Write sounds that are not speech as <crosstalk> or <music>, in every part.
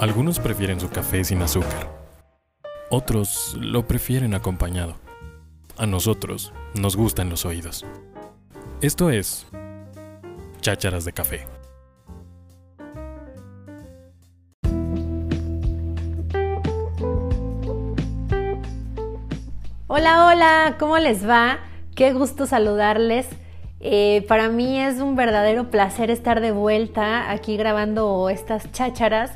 Algunos prefieren su café sin azúcar. Otros lo prefieren acompañado. A nosotros nos gustan los oídos. Esto es Chácharas de Café. Hola, hola, ¿cómo les va? Qué gusto saludarles. Eh, para mí es un verdadero placer estar de vuelta aquí grabando estas chácharas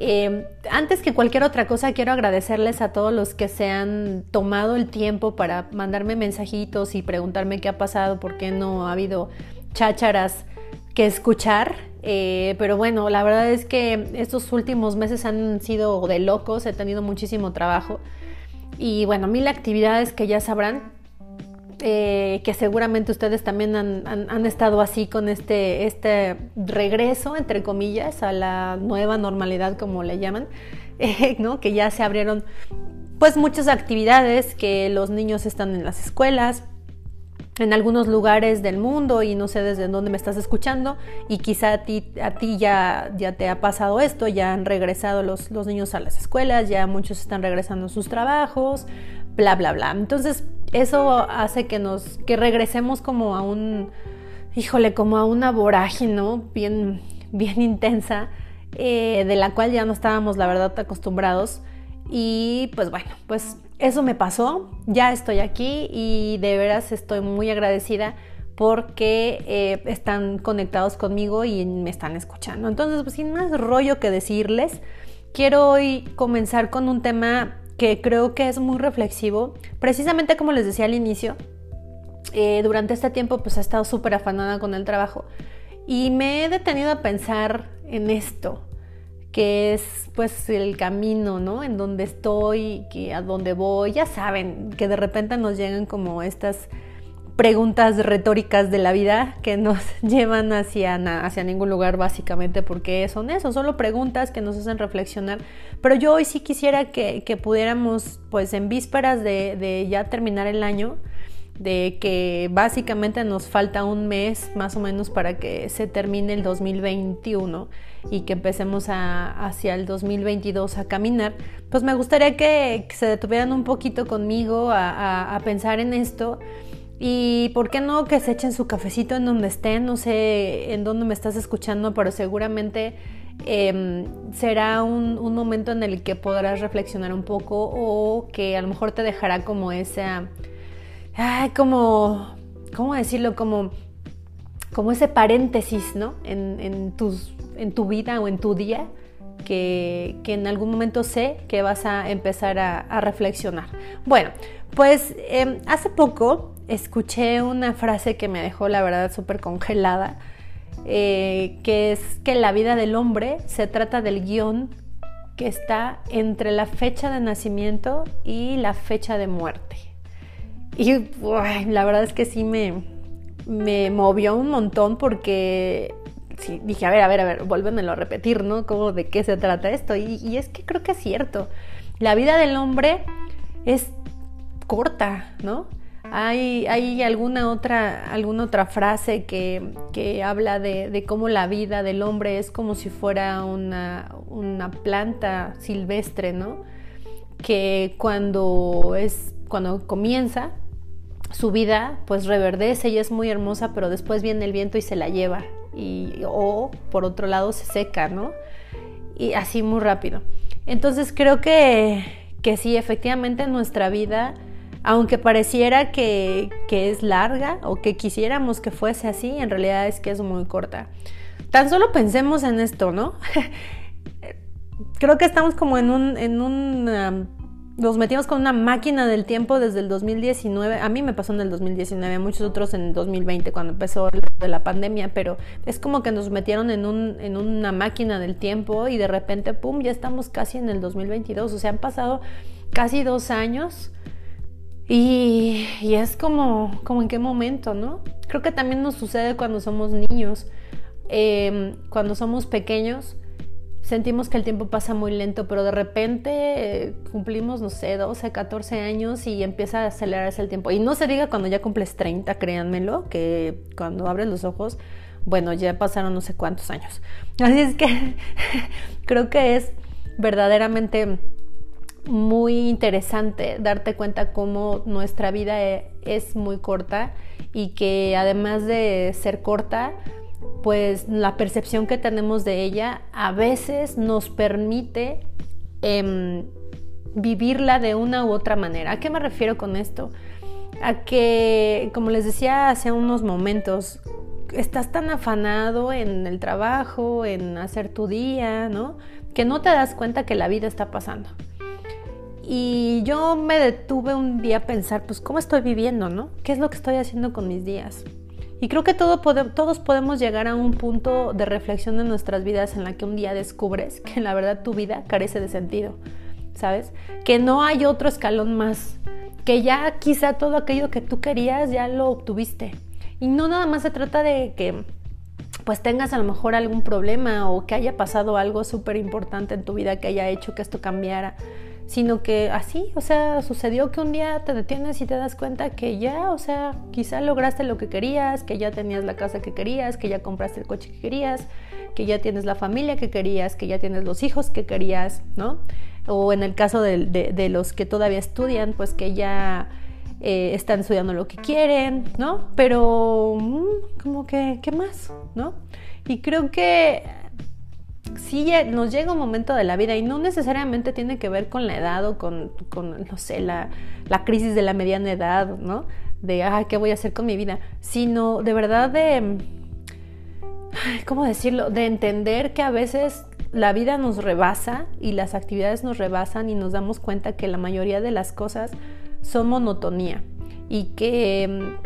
Em, antes que cualquier otra cosa, quiero agradecerles a todos los que se han tomado el tiempo para mandarme mensajitos y preguntarme qué ha pasado, por qué no ha habido chácharas que escuchar. Eh, pero bueno, la verdad es que estos últimos meses han sido de locos, he tenido muchísimo trabajo y bueno, mil actividades que ya sabrán. Eh, que seguramente ustedes también han, estado así con este, este regreso, entre comillas, a la nueva normalidad, como le llaman, <laughs> eh, ¿no? que ya se abrieron pues muchas actividades, que los niños están en las escuelas, en algunos lugares del mundo y no sé desde dónde me estás escuchando y quizá a ti, a ti ya, ya te ha pasado esto, ya han regresado los, los niños a las escuelas, ya muchos están regresando a sus trabajos, bla, bla, bla. Entonces eso hace que nos, que regresemos como a un, híjole, como a una vorágine, ¿no? Bien, bien intensa, eh, de la cual ya no estábamos, la verdad, acostumbrados. Y pues bueno, pues eso me pasó, ya estoy aquí y de veras estoy muy agradecida porque eh, están conectados conmigo y me están escuchando. Entonces, pues sin más rollo que decirles, quiero hoy comenzar con un tema que creo que es muy reflexivo, precisamente como les decía al inicio, eh, durante este tiempo pues he estado súper afanada con el trabajo. Y me he detenido a pensar en esto, que es pues el camino, ¿no? En donde estoy, que a dónde voy, ya saben, que de repente nos llegan como estas preguntas retóricas de la vida que nos <laughs> llevan hacia, hacia ningún lugar básicamente porque son eso, solo preguntas que nos hacen reflexionar. Pero yo hoy sí quisiera que, pudiéramos, pues en vísperas de, de, ya terminar el año, de que básicamente nos falta un mes más o menos para que se termine el 2021 y que empecemos a, hacia el 2022 a caminar, pues me gustaría que, se detuvieran un poquito conmigo a, a pensar en esto y por qué no que se echen su cafecito en donde estén, no sé en dónde me estás escuchando, pero seguramente em, será un, momento en el que podrás reflexionar un poco o que a lo mejor te dejará como esa, ay, como, ¿cómo decirlo? Como, como ese paréntesis, ¿no? En, en, tus, en tu vida o en tu día. Que, que, en algún momento sé que vas a empezar a, reflexionar. Bueno, pues em, hace poco escuché una frase que me dejó la verdad súper congelada, eh, que es que la vida del hombre se trata del guion que está entre la fecha de nacimiento y la fecha de muerte. Y la verdad es que sí me, me movió un montón porque dije, a ver, a ver, a ver, vuélvemelo a repetir, ¿no? ¿Cómo de qué se trata esto? Y es que creo que es cierto. La vida del hombre es corta, ¿no? ¿Hay, alguna, otra, alguna otra frase que, que habla de, cómo la vida del hombre es como si fuera una, una planta silvestre, ¿no? Que cuando, es, cuando comienza su vida, pues reverdece y es muy hermosa, pero después viene el viento y se la lleva. Y, o por otro lado se seca, ¿no? Y así muy rápido. Entonces creo que, que sí, efectivamente nuestra vida aunque pareciera que, es larga o que quisiéramos que fuese así, en realidad es que es muy corta. Tan solo pensemos en esto, ¿no? <laughs> Creo que estamos como en un, en un nos metimos con una máquina del tiempo desde el 2019. A mí me pasó en el 2019, a muchos otros en el 2020 cuando empezó la pandemia, pero es como que nos metieron en, en una máquina del tiempo y de repente, ¡pum!, ya estamos casi en el 2022. O sea, han pasado casi dos años y, es como, como en qué momento, ¿no? Creo que también nos sucede cuando somos niños. Em, cuando somos pequeños, sentimos que el tiempo pasa muy lento, pero de repente eh, cumplimos, no sé, 12, 14 años y empieza a acelerarse el tiempo. Y no se diga cuando ya cumples 30, créanmelo, que cuando abres los ojos, bueno, ya pasaron no sé cuántos años. <laughs> Así es que <laughs> creo que es verdaderamente muy interesante darte cuenta cómo nuestra vida e, es muy corta y que además de ser corta, pues la percepción que tenemos de ella a veces nos permite em, vivirla de una u otra manera. ¿A qué me refiero con esto? A que, como les decía hace unos momentos, estás tan afanado en el trabajo, en hacer tu día, ¿no? Que no te das cuenta que la vida está pasando. Y yo me detuve un día a pensar, pues, ¿cómo estoy viviendo, no? ¿Qué es lo que estoy haciendo con mis días? Y creo que todos podemos llegar a un punto de reflexión en nuestras vidas en la que un día descubres que la verdad tu vida carece de sentido, ¿sabes? Que no hay otro escalón más, que ya quizá todo aquello que tú querías ya lo obtuviste. Y no nada más se trata de que pues tengas a lo mejor algún problema o que haya pasado algo súper importante en tu vida que haya hecho que esto cambiara sino que así, o sea, sucedió que un día te detienes y te das cuenta que ya, o sea, quizá lograste lo que querías, que ya tenías la casa que querías, que ya compraste el coche que querías, que ya tienes la familia que querías, que ya tienes los hijos que querías, ¿no? O en el caso de, los que todavía estudian, pues que ya eh, están estudiando lo que quieren, ¿no? Pero, mm, como que, ¿qué más? ¿No? Y creo que sí nos llega un momento de la vida y no necesariamente tiene que ver con la edad o con, no sé, la, crisis de la mediana edad, ¿no? De, ah, ¿qué voy a hacer con mi vida? Sino de verdad de, ¿cómo decirlo? De entender que a veces la vida nos rebasa y las actividades nos rebasan y nos damos cuenta que la mayoría de las cosas son monotonía y que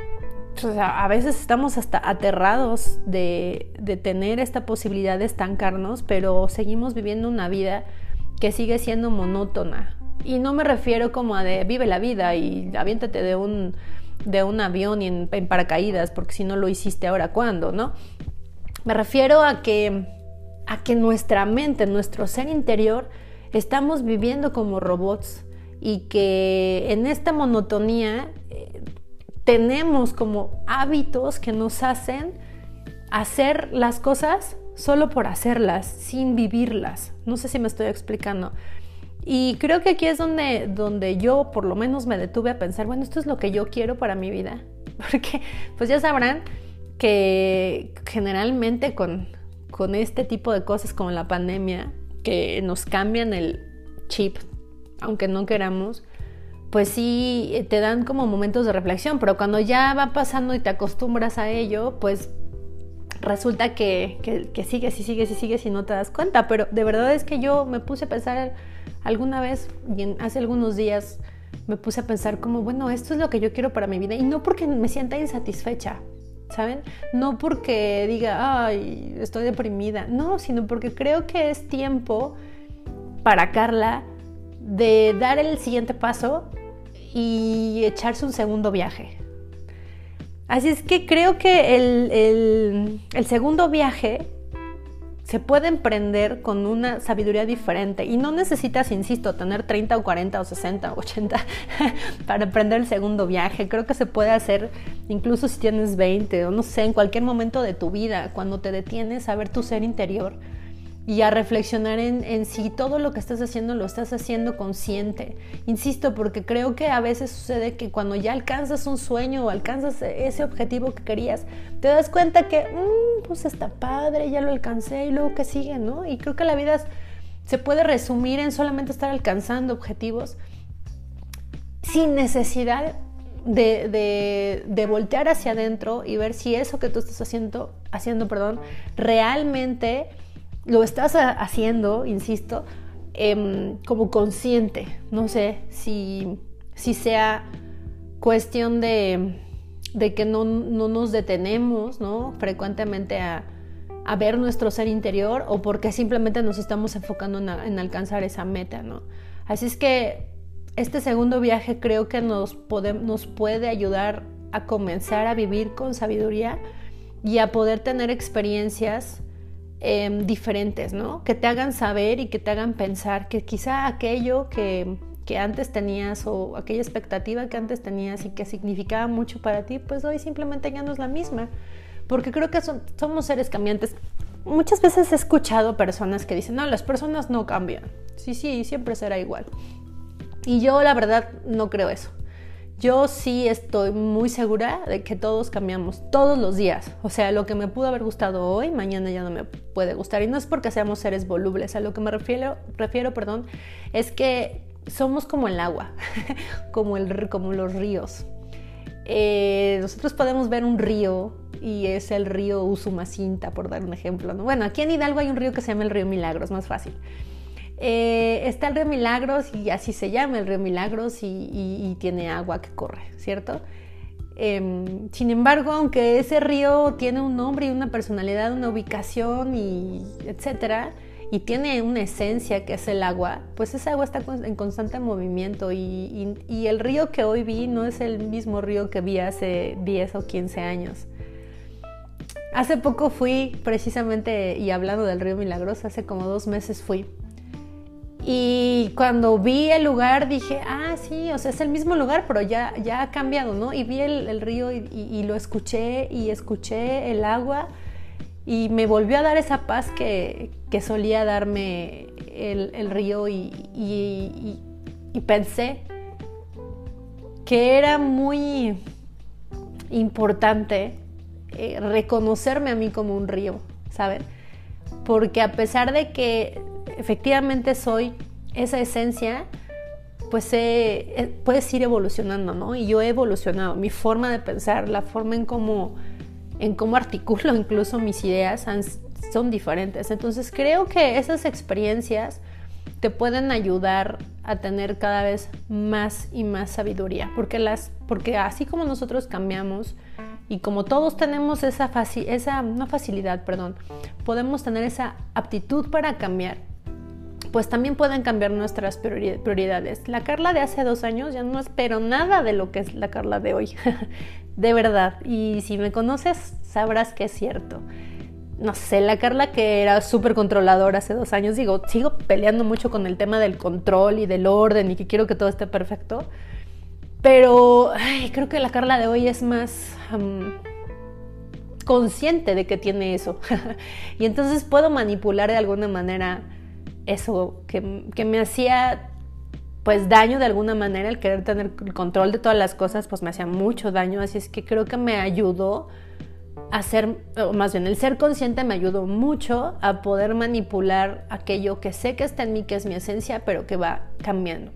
a veces estamos hasta aterrados de, tener esta posibilidad de estancarnos, pero seguimos viviendo una vida que sigue siendo monótona. Y no me refiero como a de vive la vida y aviéntate de un, de un avión en, paracaídas, porque si no lo hiciste ahora, ¿cuándo? ¿No? Me refiero a que, a que nuestra mente, nuestro ser interior, estamos viviendo como robots y que en esta monotonía tenemos como hábitos que nos hacen hacer las cosas solo por hacerlas, sin vivirlas. No sé si me estoy explicando. Y creo que aquí es donde, donde yo por lo menos me detuve a pensar, bueno, esto es lo que yo quiero para mi vida. <laughs> Porque pues ya sabrán que generalmente con, con este tipo de cosas como la pandemia, que nos cambian el chip, aunque no queramos, pues sí eh, te dan como momentos de reflexión, pero cuando ya va pasando y te acostumbras a ello, pues resulta que, que, sigues y sigues y sigues y no te das cuenta. Pero de verdad es que yo me puse a pensar alguna vez, hace algunos días, me puse a pensar como, bueno, esto es lo que yo quiero para mi vida. Y no porque me sienta insatisfecha, ¿saben? No porque diga, ay, estoy deprimida. No, sino porque creo que es tiempo para Carla de dar el siguiente paso y echarse un segundo viaje. Así es que creo que el, segundo viaje se puede emprender con una sabiduría diferente y no necesitas, insisto, tener 30 o 40 o 60 o 80 <laughs> para emprender el segundo viaje. Creo que se puede hacer incluso si tienes 20 o no sé, en cualquier momento de tu vida, cuando te detienes a ver tu ser interior y a reflexionar en, si todo lo que estás haciendo lo estás haciendo consciente. Insisto, porque creo que a veces sucede que cuando ya alcanzas un sueño o alcanzas ese objetivo que querías, te das cuenta que, mm, pues está padre, ya lo alcancé y luego que sigue, ¿no? Y creo que la vida se puede resumir en solamente estar alcanzando objetivos sin necesidad de, de, voltear hacia adentro y ver si eso que tú estás haciendo, haciendo perdón, realmente lo estás haciendo, insisto, em, como consciente. No sé si, si sea cuestión de, de que no, no, nos detenemos ¿no? frecuentemente a, a, ver nuestro ser interior o porque simplemente nos estamos enfocando en, alcanzar esa meta. ¿no? Así es que este segundo viaje creo que nos, nos puede ayudar a comenzar a vivir con sabiduría y a poder tener experiencias Em, diferentes, ¿no? Que te hagan saber y que te hagan pensar que quizá aquello que, que antes tenías o aquella expectativa que antes tenías y que significaba mucho para ti, pues hoy simplemente ya no es la misma. Porque creo que somos seres cambiantes. Muchas veces he escuchado personas que dicen, no, las personas no cambian. Sí, sí, siempre será igual. Y yo la verdad no creo eso. Yo sí estoy muy segura de que todos cambiamos todos los días. O sea, lo que me pudo haber gustado hoy, mañana ya no me puede gustar. Y no es porque seamos seres volubles. A lo que me refiero, refiero perdón, es que somos como el agua, <laughs> como, el, como los ríos. Eh, nosotros podemos ver un río y es el río Usumacinta, por dar un ejemplo. Bueno, aquí en Hidalgo hay un río que se llama el río Milagros, más fácil. Eh, está el río Milagros y así se llama el río Milagros y, tiene agua que corre, ¿cierto? Em, sin embargo, aunque ese río tiene un nombre y una personalidad, una ubicación y etcétera, y tiene una esencia que es el agua, pues esa agua está en constante movimiento y, el río que hoy vi no es el mismo río que vi hace 10 o 15 años. Hace poco fui precisamente, y hablando del río Milagros, hace como dos meses fui y cuando vi el lugar dije, ah, sí, o sea, es el mismo lugar, pero ya, ya ha cambiado, ¿no? Y vi el, río y, lo escuché y escuché el agua y me volvió a dar esa paz que, solía darme el, río y, pensé que era muy importante eh, reconocerme a mí como un río, ¿saben? Porque a pesar de que efectivamente soy esa esencia, pues eh, puedes ir evolucionando, ¿no? Y yo he evolucionado, mi forma de pensar, la forma en cómo, en cómo articulo <laughs> incluso mis ideas son diferentes. Entonces creo que esas experiencias te pueden ayudar a tener cada vez más y más sabiduría, porque, las, porque así como nosotros cambiamos, y como todos tenemos esa, esa facilidad, perdón, podemos tener esa aptitud para cambiar, pues también pueden cambiar nuestras prioridades. La Carla de hace dos años ya no espero nada de lo que es la Carla de hoy, <laughs> de verdad. Y si me conoces, sabrás que es cierto. No sé, la Carla que era súper controladora hace dos años, digo, sigo peleando mucho con el tema del control y del orden y que quiero que todo esté perfecto. Pero creo que la Carla de hoy es más consciente de que tiene eso. <laughs> y entonces puedo manipular de alguna manera eso que, me hacía pues daño de alguna manera, el querer tener el control de todas las cosas, pues me hacía mucho daño, así es que creo que me ayudó a ser, o más bien el ser consciente me ayudó mucho a poder manipular aquello que sé que está en mí, que es mi esencia, pero que va cambiando.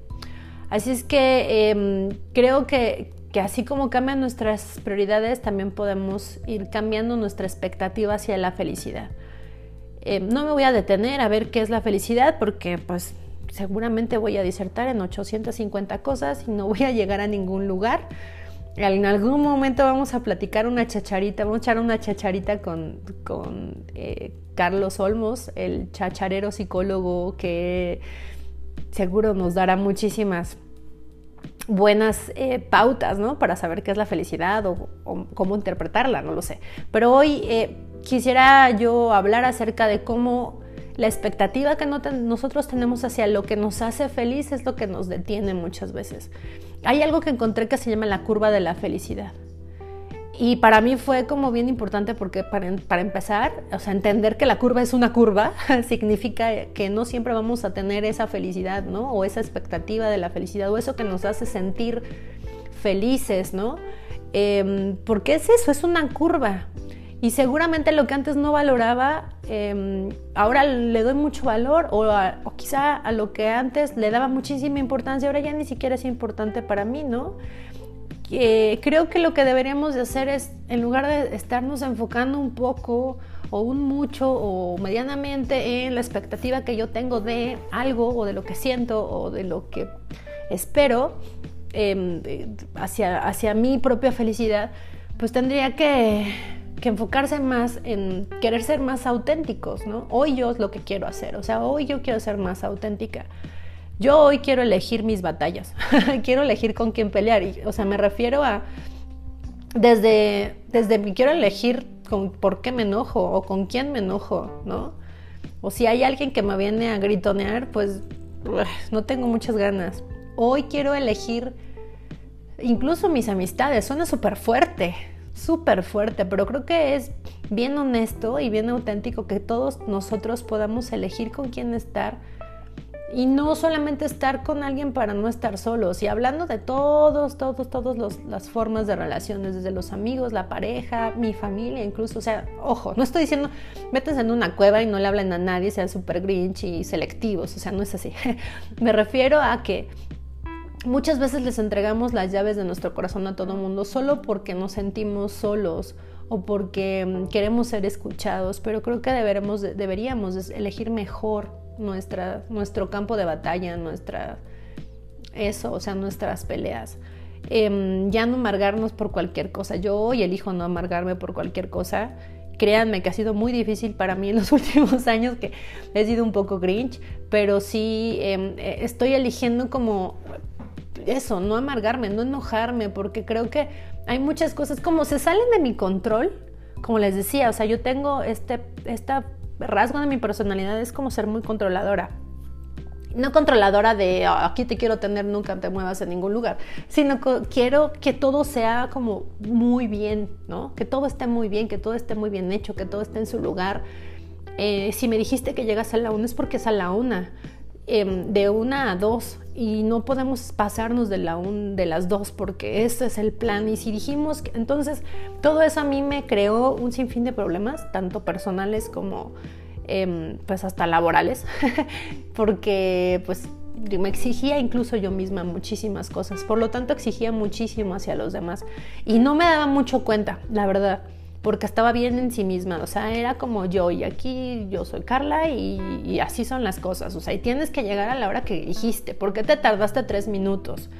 Así es que em, creo que, que así como cambian nuestras prioridades, también podemos ir cambiando nuestra expectativa hacia la felicidad. Eh, no me voy a detener a ver qué es la felicidad porque pues seguramente voy a disertar en 850 cosas y no voy a llegar a ningún lugar. En algún momento vamos a platicar una chacharita, vamos a echar una chacharita con, eh, Carlos Olmos, el chacharero psicólogo que seguro nos dará muchísimas buenas eh, pautas, ¿no? Para saber qué es la felicidad o, cómo interpretarla, no lo sé. Pero hoy quisiera yo hablar acerca de cómo la expectativa que nosotros tenemos hacia lo que nos hace feliz es lo que nos detiene muchas veces. Hay algo que encontré que se llama la curva de la felicidad. Y para mí fue como bien importante porque para, empezar, o sea, entender que la curva es una curva <laughs> significa que no siempre vamos a tener esa felicidad, ¿no? O esa expectativa de la felicidad, o eso que nos hace sentir felices, ¿no? Eh, porque es eso, es una curva. Y seguramente lo que antes no valoraba, em, ahora le doy mucho valor o, quizá a lo que antes le daba muchísima importancia, ahora ya ni siquiera es importante para mí, ¿no? creo que lo que deberíamos de hacer es, en lugar de estarnos enfocando un poco o un mucho o medianamente en la expectativa que yo tengo de algo o de lo que siento o de lo que espero em, hacia, hacia mi propia felicidad, pues tendría que que enfocarse más en querer ser más auténticos, ¿no? Hoy yo es lo que quiero hacer, o sea, hoy yo quiero ser más auténtica. Yo hoy quiero elegir mis batallas, <laughs> quiero elegir con quién pelear, o sea, me refiero a desde desde quiero elegir con por qué me enojo o con quién me enojo, ¿no? O si hay alguien que me viene a gritonear, pues no tengo muchas ganas. Hoy quiero elegir incluso mis amistades, suena súper fuerte, súper fuerte, pero creo que es bien honesto y bien auténtico que todos nosotros podamos elegir con quién estar y no solamente estar con alguien para no estar solos, y hablando de todos, todos, todas las formas de relaciones, desde los amigos, la pareja, mi familia, incluso, o sea, ojo, no estoy diciendo, métanse en una cueva y no le hablen a nadie, sean súper grinch y selectivos, o sea, no es así. <laughs> Me refiero a que muchas veces les entregamos las llaves de nuestro corazón a todo mundo solo porque nos sentimos solos o porque mm, queremos ser escuchados, pero creo que deberemos, deberíamos elegir mejor nuestra, nuestro campo de batalla, nuestra, eso, o sea, nuestras peleas. Em, ya no amargarnos por cualquier cosa. Yo hoy elijo no amargarme por cualquier cosa. Créanme que ha sido muy difícil para mí en los <laughs> últimos años, que he sido un poco grinch, pero sí em, eh, estoy eligiendo como eso, no amargarme, no enojarme, porque creo que hay muchas cosas como se salen de mi control, como les decía, o sea, yo tengo este, esta rasgo de mi personalidad es como ser muy controladora. No controladora de ah, aquí te quiero tener, nunca te muevas en ningún lugar, sino que quiero que todo sea como muy bien, ¿no? Que todo esté muy bien, que todo esté muy bien hecho, que todo esté en su lugar. Eh, si me dijiste que llegas a la una es porque es a la una. Em, de una a dos y no podemos pasarnos de, la un, de las dos porque ese es el plan. Y si dijimos que entonces todo eso a mí me creó un sinfín de problemas tanto personales como em, pues hasta laborales <laughs> porque pues me exigía incluso yo misma muchísimas cosas. Por lo tanto exigía muchísimo hacia los demás y no me daba mucho cuenta la verdad porque estaba bien en sí misma, o sea, era como yo y aquí yo soy Carla y, así son las cosas, o sea, y tienes que llegar a la hora que dijiste, ¿por qué te tardaste tres minutos?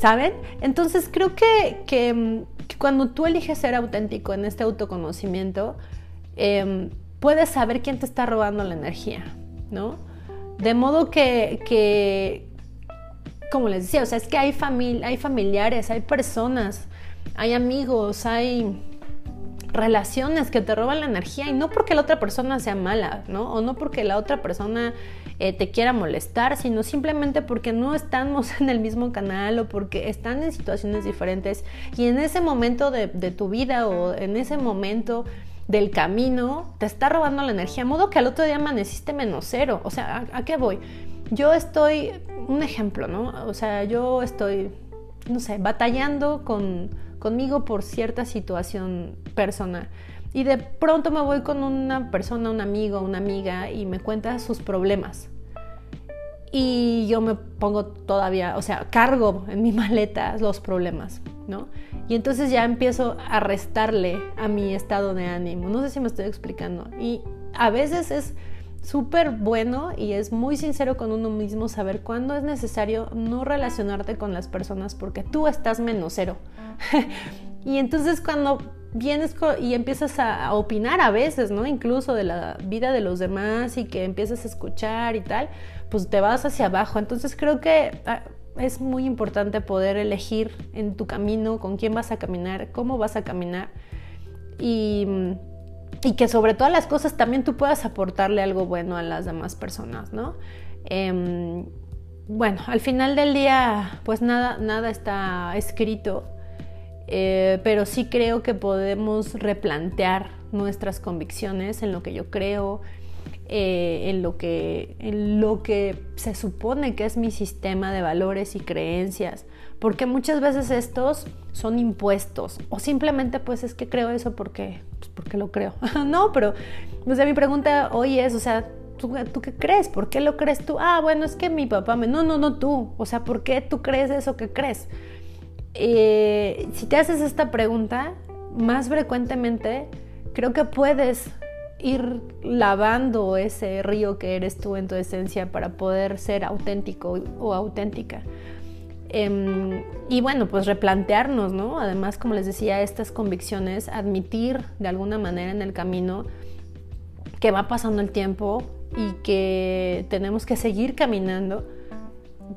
¿Saben? Entonces creo que, que, cuando tú eliges ser auténtico en este autoconocimiento, em, puedes saber quién te está robando la energía, ¿no? De modo que, que como les decía, o sea, es que hay, familia, hay familiares, hay personas, hay amigos, hay relaciones que te roban la energía y no porque la otra persona sea mala, ¿no? O no porque la otra persona eh, te quiera molestar, sino simplemente porque no estamos <laughs> en el mismo canal o porque están en situaciones diferentes y en ese momento de, tu vida o en ese momento del camino te está robando la energía, modo que al otro día amaneciste menos cero. O sea, ¿a, ¿a qué voy? Yo estoy, un ejemplo, ¿no? O sea, yo estoy, no sé, batallando con conmigo por cierta situación personal. Y de pronto me voy con una persona, un amigo, una amiga y me cuenta sus problemas. Y yo me pongo todavía, o sea, cargo en mi <laughs> maleta los problemas, ¿no? Y entonces ya empiezo a restarle a mi estado de ánimo. No sé si me estoy explicando. Y a veces es súper bueno y es muy sincero con uno mismo saber cuándo es necesario no relacionarte con las personas porque tú estás menos cero. <laughs> y entonces cuando vienes y empiezas a, opinar a veces, ¿no? Incluso de la vida de los demás y que empiezas a escuchar y tal, pues te vas hacia abajo. Entonces creo que ah, es muy importante poder elegir en tu camino con quién vas a caminar, cómo vas a caminar y y que sobre todas las cosas también tú puedas aportarle algo bueno a las demás personas, ¿no? Em, bueno, al final del día, pues nada, nada está escrito, eh, pero sí creo que podemos replantear nuestras convicciones en lo que yo creo, eh, en, lo que, en lo que se supone que es mi sistema de valores y creencias, porque muchas veces estos son impuestos o simplemente pues es que creo eso porque, pues, porque lo creo. <laughs> no, pero o sea, mi pregunta hoy es, o sea, ¿tú, ¿tú qué crees? ¿Por qué lo crees tú? Ah, bueno, es que mi papá me... No, no, no tú. O sea, ¿por qué tú crees eso que crees? Eh, si te haces esta pregunta más frecuentemente, creo que puedes ir lavando ese río que eres tú en tu esencia para poder ser auténtico o auténtica. Em, y bueno, pues replantearnos, ¿no? Además, como les decía, estas convicciones, admitir de alguna manera en el camino que va pasando el tiempo y que tenemos que seguir caminando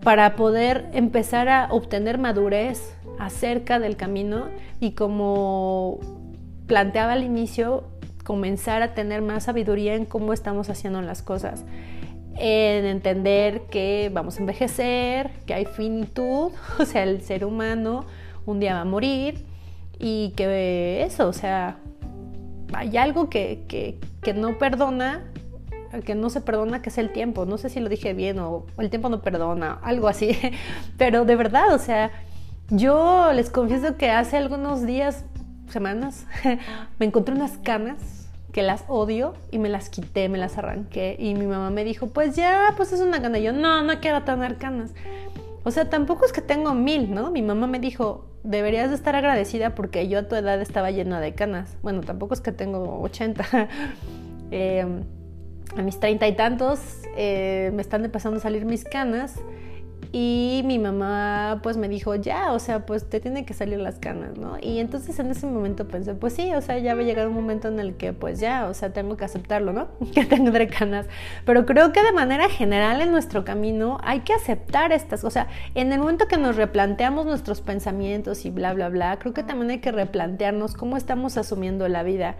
para poder empezar a obtener madurez acerca del camino y como planteaba al inicio, comenzar a tener más sabiduría en cómo estamos haciendo las cosas, en entender que vamos a envejecer, que hay finitud, <laughs> o sea, el ser humano un día va a morir y que eso, o sea, hay algo que, que, que no perdona que no se perdona, que es el tiempo. No sé si lo dije bien o, el tiempo no perdona, algo así. <laughs> Pero de verdad, o sea, yo les confieso que hace algunos días, semanas, <laughs> me encontré unas canas que las odio y me las quité, me las arranqué y mi mamá me dijo, pues ya, pues es una cana. yo, no, no quiero tener canas. O sea, tampoco es que tengo mil, ¿no? Mi mamá me dijo, deberías de estar agradecida porque yo a tu edad estaba llena de canas. Bueno, tampoco es que tengo 80. <laughs> eh, a mis treinta y tantos eh, me están empezando a salir mis canas y mi mamá pues me dijo, ya, o sea, pues te tienen que salir las canas, ¿no? Y entonces en ese momento pensé, pues sí, o sea, ya va a llegar un momento en el que pues ya, o sea, tengo que aceptarlo, ¿no? <laughs> que tendré canas. Pero creo que de manera general en nuestro camino hay que aceptar estas, o sea, en el momento que nos replanteamos nuestros pensamientos y bla, bla, bla, creo que también hay que replantearnos cómo estamos asumiendo la vida.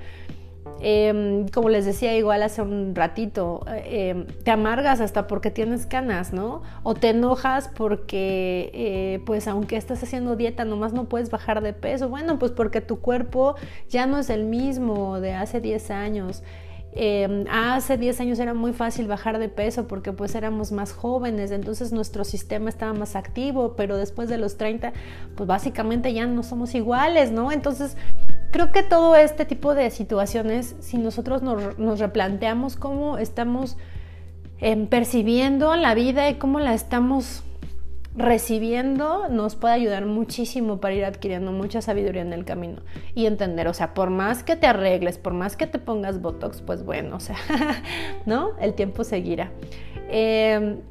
Em, como les decía igual hace un ratito, em, te amargas hasta porque tienes canas, ¿no? O te enojas porque, eh, pues aunque estás haciendo dieta, nomás no puedes bajar de peso. Bueno, pues porque tu cuerpo ya no es el mismo de hace 10 años. Em, hace 10 años era muy fácil bajar de peso porque pues éramos más jóvenes, entonces nuestro sistema estaba más activo, pero después de los 30, pues básicamente ya no somos iguales, ¿no? Entonces creo que todo este tipo de situaciones, si nosotros nos, replanteamos cómo estamos em, percibiendo la vida y cómo la estamos recibiendo, nos puede ayudar muchísimo para ir adquiriendo mucha sabiduría en el camino y entender, o sea, por más que te arregles, por más que te pongas Botox, pues bueno, o sea, <laughs> ¿no? El tiempo seguirá. Em,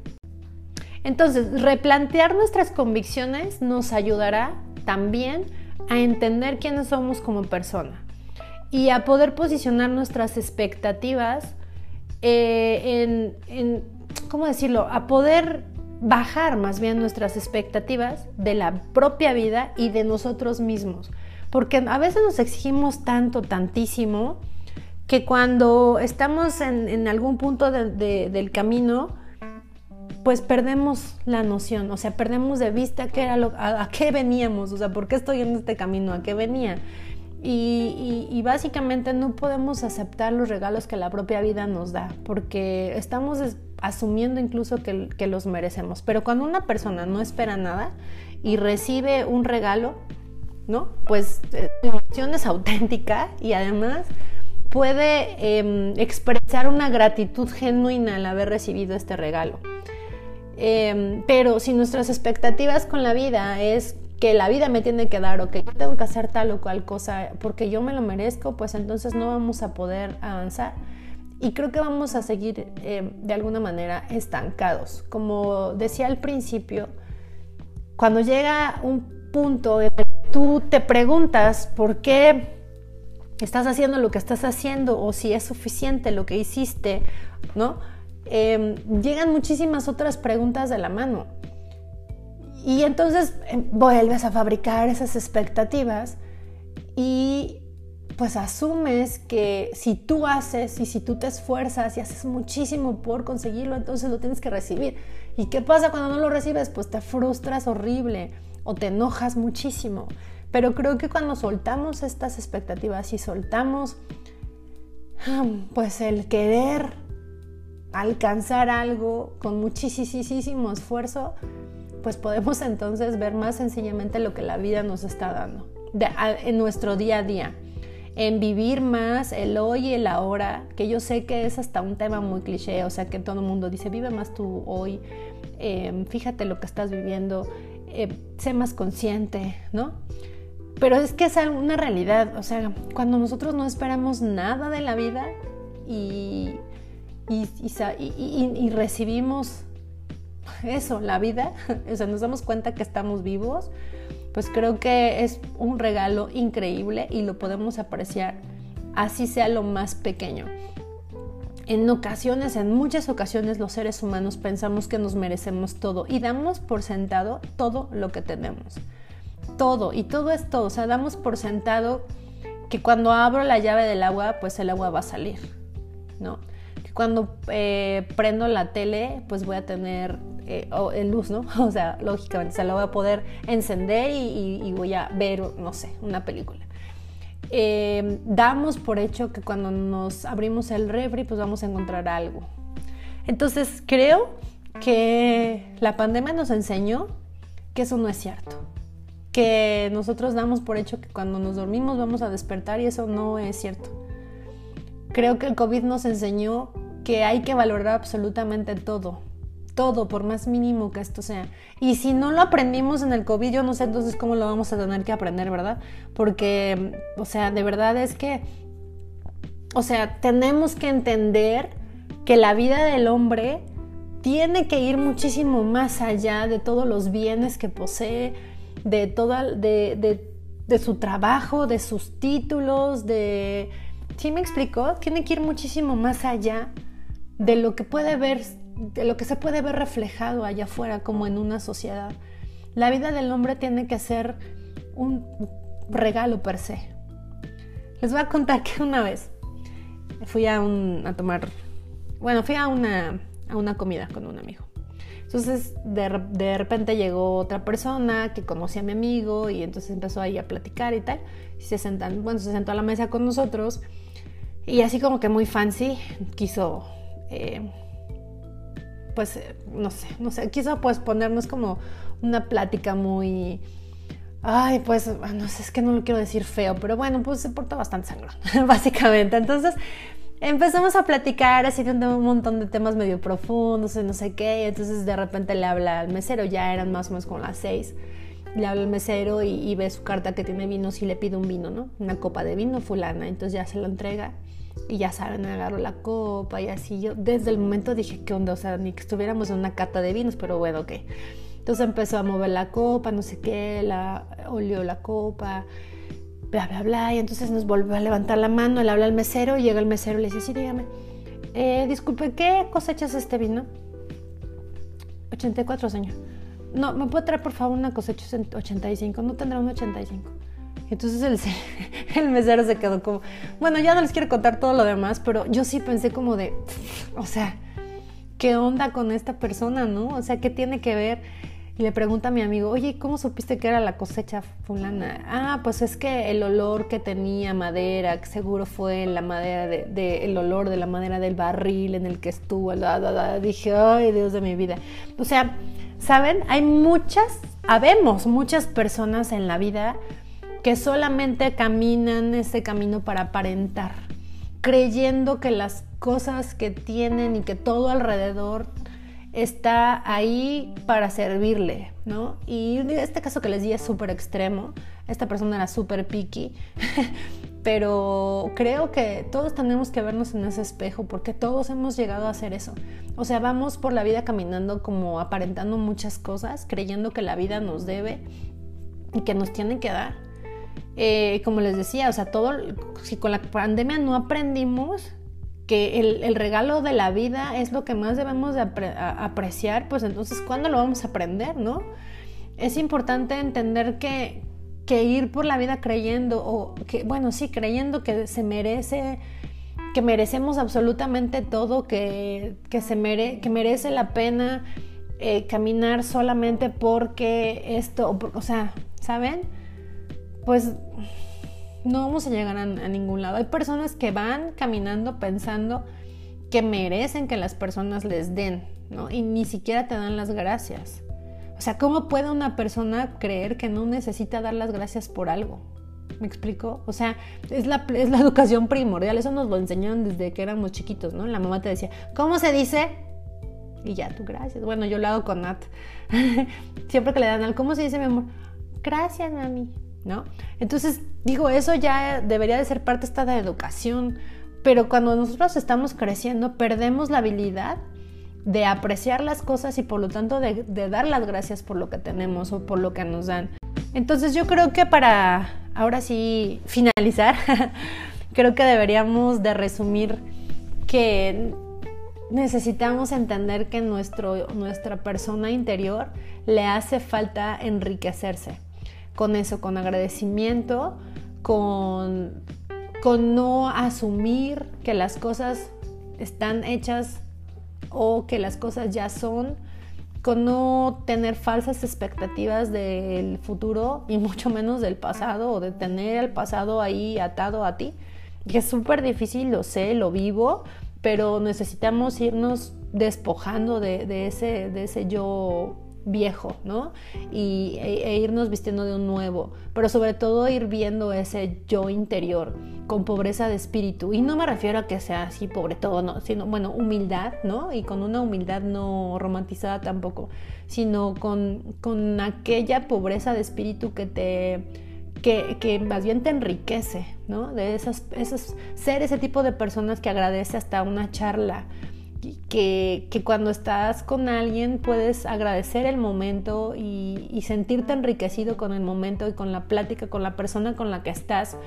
entonces, replantear nuestras convicciones nos ayudará también a entender quiénes somos como persona y a poder posicionar nuestras expectativas eh, en, ¿cómo decirlo? A poder bajar más bien nuestras expectativas de la propia vida y de nosotros mismos. Porque a veces nos exigimos tanto, tantísimo, que cuando estamos en, algún punto del camino, pues perdemos la noción, o sea, perdemos de vista a, qué veníamos, o sea, por qué estoy en este camino, a qué venía. Y, básicamente no podemos aceptar los regalos que la propia vida nos da, porque estamos asumiendo incluso que, los merecemos. Pero cuando una persona no espera nada y recibe un regalo, ¿no? Pues eh, la emoción es auténtica y además puede em, expresar una gratitud genuina al haber recibido este regalo. Em, pero si nuestras expectativas con la vida es que la vida me tiene que dar o que yo tengo que hacer tal o cual cosa porque yo me lo merezco, pues entonces no vamos a poder avanzar. Y creo que vamos a seguir em, de alguna manera estancados. Como decía al principio, cuando llega un punto en el que tú te preguntas por qué estás haciendo lo que estás haciendo o si es suficiente lo que hiciste, ¿no? Em, llegan muchísimas otras preguntas de la mano. Y entonces em, vuelves a fabricar esas expectativas y pues asumes que si tú haces y si tú te esfuerzas y haces muchísimo por conseguirlo, entonces lo tienes que recibir. ¿Y qué pasa cuando no lo recibes? Pues te frustras horrible o te enojas muchísimo. Pero creo que cuando soltamos estas expectativas y soltamos pues el querer alcanzar algo con muchísimo esfuerzo, pues podemos entonces ver más sencillamente lo que la vida nos está dando en nuestro día a día. En vivir más el hoy y el ahora, que yo sé que es hasta un tema muy cliché, o sea que todo el mundo dice, vive más tú hoy, em, fíjate lo que estás viviendo, eh, sé más consciente, ¿no? Pero es que es una realidad, o sea, cuando nosotros no esperamos nada de la vida y y, recibimos eso, la vida, <laughs> o sea, nos damos cuenta que estamos vivos, pues creo que es un regalo increíble y lo podemos apreciar así sea lo más pequeño. En ocasiones, en muchas ocasiones los seres humanos pensamos que nos merecemos todo y damos por sentado todo lo que tenemos. Todo, y todo es todo, o sea, damos por sentado que cuando abro la llave del agua, pues el agua va a salir, ¿no? Cuando eh, prendo la tele, pues voy a tener eh, luz, ¿no? <laughs> O sea, lógicamente, se la voy a poder encender y, voy a ver, no sé, una película. eh, damos por hecho que cuando nos abrimos el refri pues vamos a encontrar algo. Entonces creo que la pandemia nos enseñó que eso no es cierto. Que nosotros damos por hecho que cuando nos dormimos vamos a despertar y eso no es cierto. Creo que el COVID nos enseñó que hay que valorar absolutamente todo, todo, por más mínimo que esto sea. Y si no lo aprendimos en el COVID, yo no sé entonces cómo lo vamos a tener que aprender, ¿verdad? Porque, o sea, de verdad es que, o sea, tenemos que entender que la vida del hombre tiene que ir muchísimo más allá de todos los bienes que posee, de, toda, de, de su trabajo, de sus títulos, de... ¿Sí me explicó? Tiene que ir muchísimo más allá de lo que puede ver de lo que se puede ver reflejado allá afuera como en una sociedad. La vida del hombre tiene que ser un regalo per se. Les voy a contar que una vez fui a, a tomar, bueno, fui a una, a una comida con un amigo. Entonces de, de, repente llegó otra persona que conocía a mi amigo y entonces empezó ahí a platicar y tal. Se sentan, bueno, se sentó a la mesa con nosotros y así como que muy fancy quiso eh, pues, no sé, no sé, quiso pues ponernos como una plática muy... Ay, pues, no sé, es que no lo quiero decir feo, pero bueno, pues se portó bastante sangrón, <laughs> básicamente. Entonces, empezamos a platicar así de un montón de temas medio profundos y no sé qué. Entonces de repente le habla al mesero, ya eran más o menos como las seis. Le habla al mesero y, y, ve su carta que tiene vinos y le pide un vino, ¿no? Una copa de vino fulana. Entonces ya se lo entrega. Y ya saben, agarro la copa y así. Yo desde el momento dije, ¿qué onda? O sea, ni que estuviéramos en una cata de vinos, pero bueno, ok. Entonces empezó a mover la copa, no sé qué, la olió la copa, bla, bla, bla. Y entonces nos volvió a levantar la mano, le habla al mesero, y llega el mesero y le dice, sí, dígame, eh, disculpe, ¿qué cosechas este vino? 84, señor. No, ¿me puede traer por favor una cosecha 85? No tendrá un 85. Entonces <laughs> el, mesero se quedó como, bueno, ya no les quiero contar todo lo demás, pero yo sí pensé como de, o sea, ¿qué onda con esta persona, no? O sea, ¿qué tiene que ver? Y le pregunta a mi amigo, oye, ¿cómo supiste que era la cosecha fulana? Ah, pues es que el olor que tenía madera, que seguro fue la madera, de, el olor de la madera del barril en el que estuvo. Dije, ay, Dios de mi vida. O sea, ¿saben? Hay muchas, habemos muchas personas en la vida que solamente caminan ese camino para aparentar, creyendo que las cosas que tienen y que todo alrededor está ahí para servirle, ¿no? Y este caso que les di es súper extremo, esta persona era súper picky, <laughs> pero creo que todos tenemos que vernos en ese espejo porque todos hemos llegado a hacer eso. O sea, vamos por la vida caminando como aparentando muchas cosas, creyendo que la vida nos debe y que nos tiene que dar eh, como les decía, o sea, todo, si con la pandemia no aprendimos que el, regalo de la vida es lo que más debemos de apreciar, pues entonces, ¿cuándo lo vamos a aprender, no? Es importante entender que, que ir por la vida creyendo, o que, bueno, sí, creyendo que se merece que merecemos absolutamente todo, que, que se mere, que merece la pena eh, caminar solamente porque esto, o sea, ¿saben? Pues no vamos a llegar a, ningún lado. Hay personas que van caminando pensando que merecen que las personas les den, ¿no? Y ni siquiera te dan las gracias. O sea, ¿cómo puede una persona creer que no necesita dar las gracias por algo? ¿Me explico? O sea, es la, es la educación primordial. Eso nos lo enseñaron desde que éramos chiquitos, ¿no? La mamá te decía, ¿cómo se dice? Y ya, tú gracias. Bueno, yo lo hago con Nat. <laughs> Siempre que le dan al, ¿cómo se dice, mi amor? Gracias, mami. ¿No? Entonces, digo, eso ya debería de ser parte esta de educación, pero cuando nosotros estamos creciendo, perdemos la habilidad de apreciar las cosas y por lo tanto de, dar las gracias por lo que tenemos o por lo que nos dan. Entonces yo creo que para ahora sí finalizar, <laughs> creo que deberíamos de resumir que necesitamos entender que nuestro, nuestra persona interior le hace falta enriquecerse con eso, con agradecimiento, con, con no asumir que las cosas están hechas o que las cosas ya son con no tener falsas expectativas del futuro y mucho menos del pasado o de tener el pasado ahí atado a ti. Que es súper difícil, lo sé, lo vivo, pero necesitamos irnos despojando de, de, ese, de ese yo viejo, ¿no? Y, e, e, irnos vistiendo de un nuevo, pero sobre todo ir viendo ese yo interior con pobreza de espíritu. Y no me refiero a que sea así pobre todo, no, sino, bueno, humildad, ¿no? Y con una humildad no romantizada tampoco, sino con, con aquella pobreza de espíritu que te... Que, que, más bien te enriquece, ¿no? De esas, ser ese tipo de personas que agradece hasta una charla, que, cuando estás con alguien puedes agradecer el momento y, sentirte enriquecido con el momento y con la plática, con la persona con la que estás.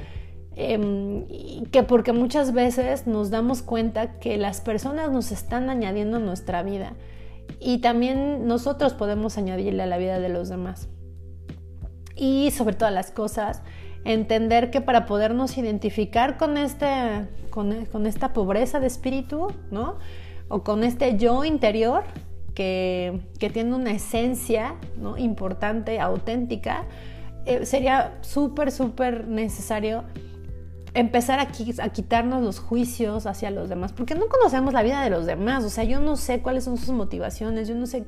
Em, que porque muchas veces nos damos cuenta que las personas nos están añadiendo a nuestra vida y también nosotros podemos añadirle a la vida de los demás. Y sobre todas las cosas, entender que para podernos identificar con, este, con, con esta pobreza de espíritu, ¿no? O con este yo interior que, tiene una esencia ¿no? importante, auténtica, eh, sería súper, súper necesario empezar a, a, quitarnos los juicios hacia los demás, porque no conocemos la vida de los demás, o sea, yo no sé cuáles son sus motivaciones, yo no sé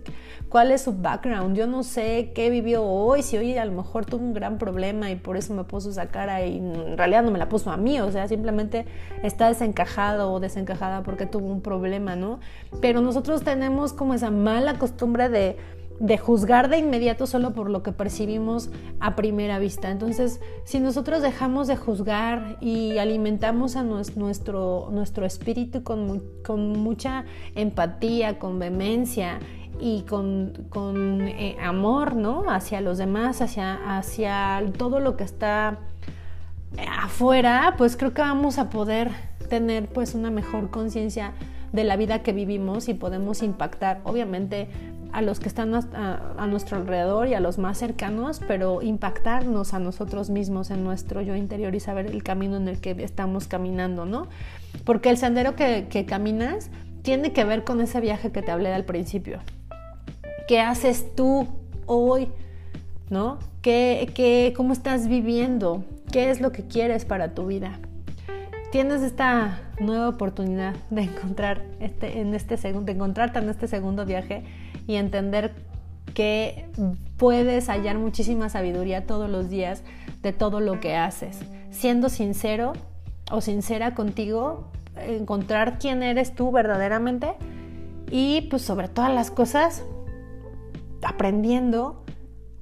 cuál es su background, yo no sé qué vivió hoy, si hoy a lo mejor tuvo un gran problema y por eso me puso esa cara y en realidad no me la puso a mí, o sea, simplemente está desencajado o desencajada porque tuvo un problema, ¿no? Pero nosotros tenemos como esa mala costumbre de de juzgar de inmediato solo por lo que percibimos a primera vista. Entonces, si nosotros dejamos de juzgar y alimentamos a nuestro, nuestro espíritu con, con mucha empatía, con vehemencia y con, con eh, amor ¿no? hacia los demás, hacia, hacia todo lo que está afuera, pues creo que vamos a poder tener pues una mejor conciencia de la vida que vivimos y podemos impactar, obviamente a los que están a, nuestro alrededor y a los más cercanos, pero impactarnos a nosotros mismos en nuestro yo interior y saber el camino en el que estamos caminando, ¿no? Porque el sendero que, caminas tiene que ver con ese viaje que te hablé al principio. ¿Qué haces tú hoy? ¿No? ¿Qué, qué, ¿Cómo estás viviendo? ¿Qué es lo que quieres para tu vida? Tienes esta nueva oportunidad de encontrar este, en este segundo, de encontrarte en este segundo viaje y entender que puedes hallar muchísima sabiduría todos los días de todo lo que haces. Siendo sincero o sincera contigo, encontrar quién eres tú verdaderamente y pues sobre todas las cosas aprendiendo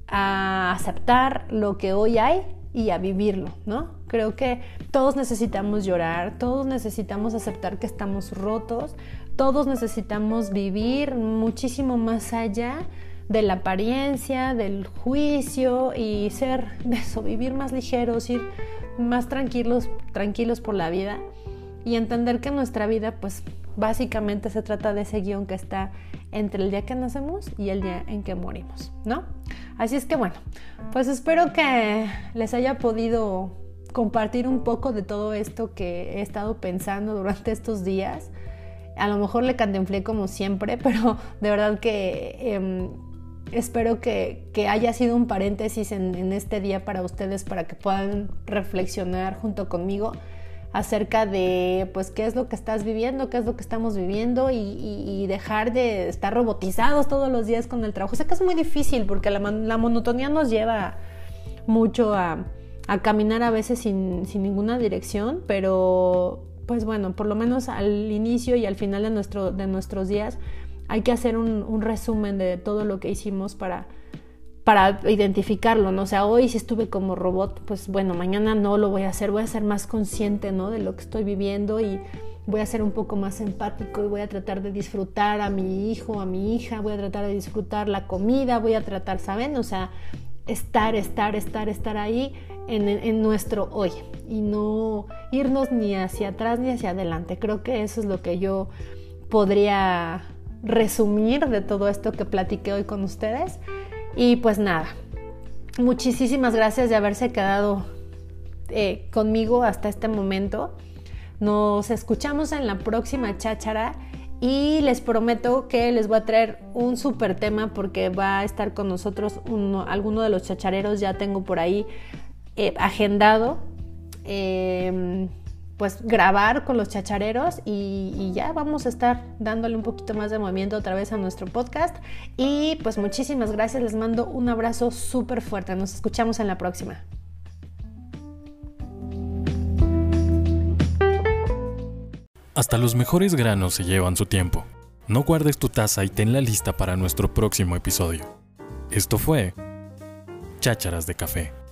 a aceptar lo que hoy hay y a vivirlo, ¿no? Creo que todos necesitamos llorar, todos necesitamos aceptar que estamos rotos, todos necesitamos vivir muchísimo más allá de la apariencia, del juicio y ser <laughs> de eso, vivir más ligeros, ir más tranquilos, tranquilos por la vida y entender que nuestra vida pues básicamente se trata de ese guion que está entre el día que nacemos y el día en que morimos, ¿no? Así es que bueno, pues espero que les haya podido compartir un poco de todo esto que he estado pensando durante estos días. A lo mejor le cantenflé como siempre, <laughs> pero de verdad que em, espero que, haya sido un paréntesis en, este día para ustedes para que puedan reflexionar junto conmigo acerca de pues qué es lo que estás viviendo, qué es lo que estamos viviendo y, dejar de estar robotizados todos los días con el trabajo. Sé que es muy difícil porque la, monotonía nos lleva mucho a, caminar a veces sin ninguna dirección, pero pues bueno, por lo menos al inicio y al final de, nuestro, de nuestros días hay que hacer un, resumen de todo lo que hicimos para, para identificarlo, ¿no? O sea, hoy si estuve como robot, pues bueno, mañana no lo voy a hacer, voy a ser más consciente, ¿no? De lo que estoy viviendo y voy a ser un poco más empático y voy a tratar de disfrutar a mi hijo, a mi hija, voy a tratar de disfrutar la comida, voy a tratar, ¿saben? O sea, estar, estar, estar, estar ahí en, nuestro hoy y no irnos ni hacia atrás ni hacia adelante. Creo que eso es lo que yo podría resumir de todo esto que platiqué hoy con ustedes. Y pues nada, muchísimas gracias de haberse quedado eh, conmigo hasta este momento. Nos escuchamos en la próxima cháchara y les prometo que les voy a traer un súper tema porque va a estar con nosotros uno, alguno de los chachareros, ya tengo por ahí eh, agendado. Em, pues grabar con los chachareros y, y, ya vamos a estar dándole un poquito más de movimiento otra vez a nuestro podcast. Y pues muchísimas gracias, les mando un abrazo súper fuerte, nos escuchamos en la próxima. Hasta los mejores granos se llevan su tiempo. No guardes tu taza y tenla lista para nuestro próximo episodio. Esto fue Chácharas de Café.